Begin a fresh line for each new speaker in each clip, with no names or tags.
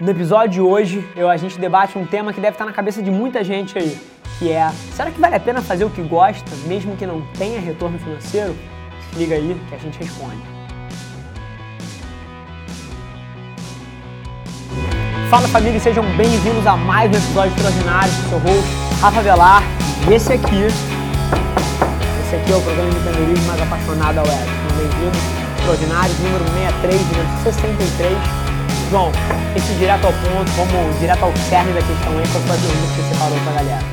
No episódio de hoje, eu, a gente debate um tema que deve estar na cabeça de muita gente aí, que é: será que vale a pena fazer o que gosta, mesmo que não tenha retorno financeiro? Se liga aí que a gente responde. Fala família, sejam bem-vindos a mais um episódio extraordinário. Sou o host Rafa Velar e esse aqui, esse aqui é o programa de empreendedorismo mais apaixonado ao web. Bem-vindos, extraordinário, número 63, número 63. João, esse direto ao ponto, vamos direto ao cerne da questão aí, qual foi a pergunta que você separou pra galera?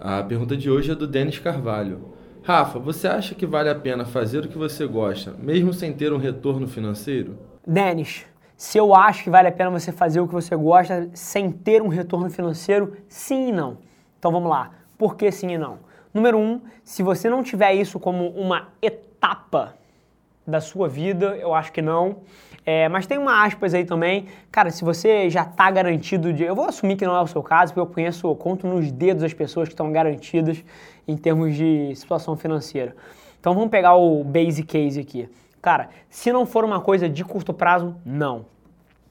A pergunta de hoje é do Denis Carvalho. Rafa, você acha que vale a pena fazer o que você gosta, mesmo sem ter um retorno financeiro?
Denis, se eu acho que vale a pena você fazer o que você gosta sem ter um retorno financeiro, sim e não. Então vamos lá. Por que sim e não? Número um, se você não tiver isso como uma etapa da sua vida, eu acho que não. É, mas tem uma aspas aí também. Cara, se você já está garantido de. Eu vou assumir que não é o seu caso, porque eu conheço, eu conto nos dedos as pessoas que estão garantidas em termos de situação financeira. Então vamos pegar o basic case aqui. Cara, se não for uma coisa de curto prazo, não.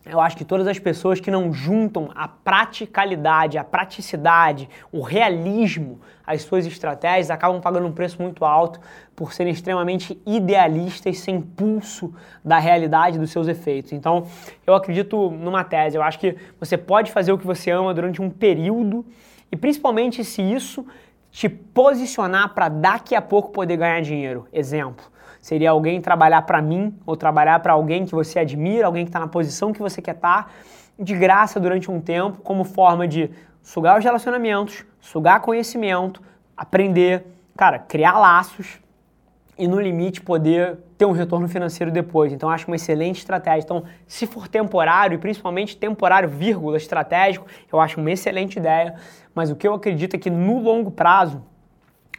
Eu acho que todas as pessoas que não juntam a praticalidade, a praticidade, o realismo às suas estratégias acabam pagando um preço muito alto por serem extremamente idealistas sem pulso da realidade dos seus efeitos. Então, eu acredito numa tese, eu acho que você pode fazer o que você ama durante um período e principalmente se isso te posicionar para daqui a pouco poder ganhar dinheiro. Exemplo, Seria alguém trabalhar para mim ou trabalhar para alguém que você admira, alguém que está na posição que você quer estar, tá, de graça durante um tempo, como forma de sugar os relacionamentos, sugar conhecimento, aprender, cara, criar laços e no limite poder ter um retorno financeiro depois. Então acho uma excelente estratégia. Então, se for temporário e principalmente temporário, vírgula, estratégico, eu acho uma excelente ideia. Mas o que eu acredito é que no longo prazo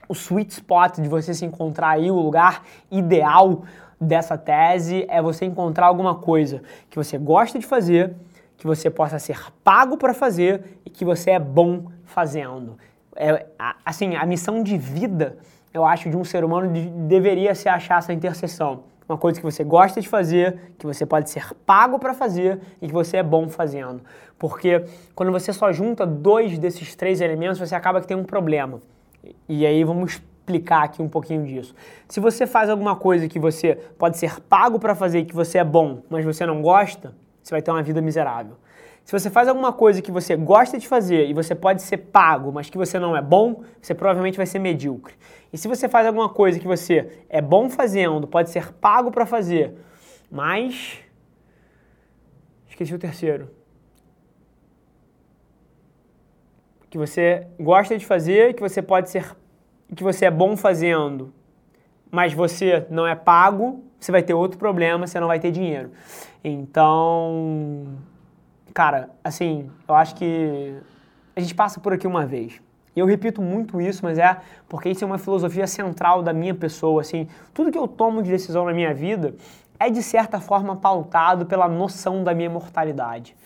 o sweet spot de você se encontrar aí, o lugar ideal dessa tese é você encontrar alguma coisa que você gosta de fazer, que você possa ser pago para fazer e que você é bom fazendo. É, assim, a missão de vida, eu acho, de um ser humano de, deveria ser achar essa interseção. Uma coisa que você gosta de fazer, que você pode ser pago para fazer e que você é bom fazendo. Porque quando você só junta dois desses três elementos, você acaba que tem um problema. E aí vamos explicar aqui um pouquinho disso. Se você faz alguma coisa que você pode ser pago para fazer que você é bom, mas você não gosta, você vai ter uma vida miserável. Se você faz alguma coisa que você gosta de fazer e você pode ser pago, mas que você não é bom, você provavelmente vai ser medíocre. E se você faz alguma coisa que você é bom fazendo, pode ser pago para fazer, mas esqueci o terceiro. Que você gosta de fazer, que você pode ser, que você é bom fazendo, mas você não é pago, você vai ter outro problema, você não vai ter dinheiro. Então, cara, assim, eu acho que a gente passa por aqui uma vez. E eu repito muito isso, mas é porque isso é uma filosofia central da minha pessoa, assim, tudo que eu tomo de decisão na minha vida é de certa forma pautado pela noção da minha mortalidade.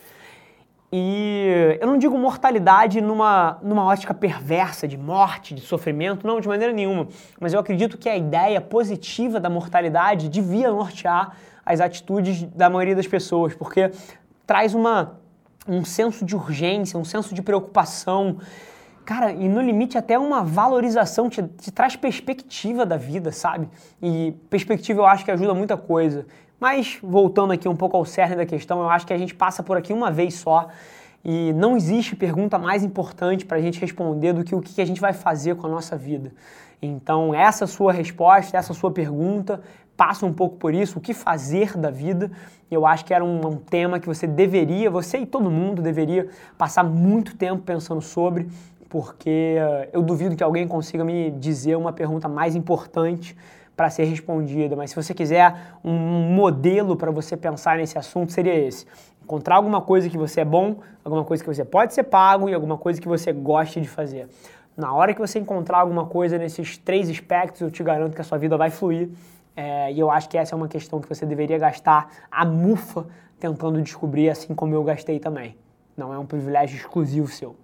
E eu não digo mortalidade numa, numa ótica perversa de morte, de sofrimento, não, de maneira nenhuma. Mas eu acredito que a ideia positiva da mortalidade devia nortear as atitudes da maioria das pessoas, porque traz uma, um senso de urgência, um senso de preocupação. Cara, e no limite até uma valorização, te, te traz perspectiva da vida, sabe? E perspectiva eu acho que ajuda muita coisa. Mas voltando aqui um pouco ao cerne da questão, eu acho que a gente passa por aqui uma vez só e não existe pergunta mais importante para a gente responder do que o que a gente vai fazer com a nossa vida. Então, essa sua resposta, essa sua pergunta, passa um pouco por isso, o que fazer da vida. Eu acho que era um, um tema que você deveria, você e todo mundo deveria passar muito tempo pensando sobre, porque uh, eu duvido que alguém consiga me dizer uma pergunta mais importante para ser respondida, mas se você quiser um modelo para você pensar nesse assunto, seria esse. Encontrar alguma coisa que você é bom, alguma coisa que você pode ser pago e alguma coisa que você goste de fazer. Na hora que você encontrar alguma coisa nesses três aspectos, eu te garanto que a sua vida vai fluir. É, e eu acho que essa é uma questão que você deveria gastar a mufa tentando descobrir, assim como eu gastei também. Não é um privilégio exclusivo seu.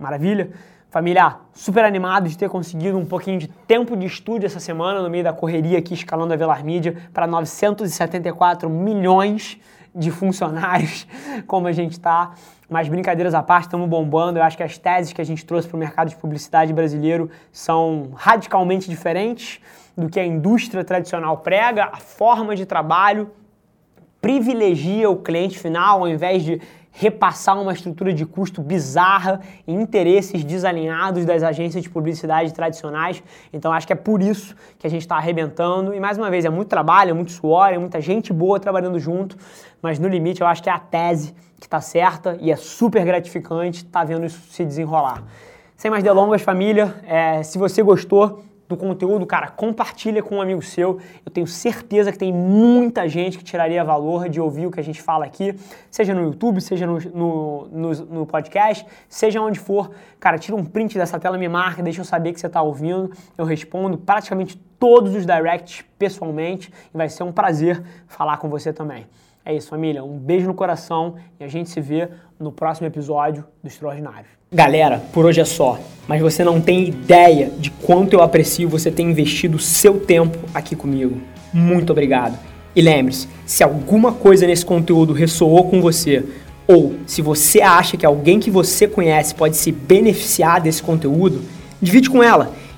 Maravilha? Família, super animado de ter conseguido um pouquinho de tempo de estúdio essa semana, no meio da correria aqui, escalando a Velar Mídia para 974 milhões de funcionários, como a gente está. Mas brincadeiras à parte, estamos bombando. Eu acho que as teses que a gente trouxe para o mercado de publicidade brasileiro são radicalmente diferentes do que a indústria tradicional prega, a forma de trabalho privilegia o cliente final ao invés de repassar uma estrutura de custo bizarra e interesses desalinhados das agências de publicidade tradicionais. Então acho que é por isso que a gente está arrebentando. E mais uma vez, é muito trabalho, é muito suor, é muita gente boa trabalhando junto, mas no limite eu acho que é a tese que está certa e é super gratificante estar tá vendo isso se desenrolar. Sem mais delongas, família, é, se você gostou, do conteúdo, cara, compartilha com um amigo seu. Eu tenho certeza que tem muita gente que tiraria valor de ouvir o que a gente fala aqui, seja no YouTube, seja no, no, no, no podcast, seja onde for. Cara, tira um print dessa tela, me marca, deixa eu saber que você está ouvindo. Eu respondo praticamente todos os directs pessoalmente e vai ser um prazer falar com você também. É isso, família. Um beijo no coração e a gente se vê no próximo episódio do Extraordinário. Galera, por hoje é só, mas você não tem ideia de quanto eu aprecio você ter investido seu tempo aqui comigo. Muito obrigado. E lembre-se, se alguma coisa nesse conteúdo ressoou com você, ou se você acha que alguém que você conhece pode se beneficiar desse conteúdo, divide com ela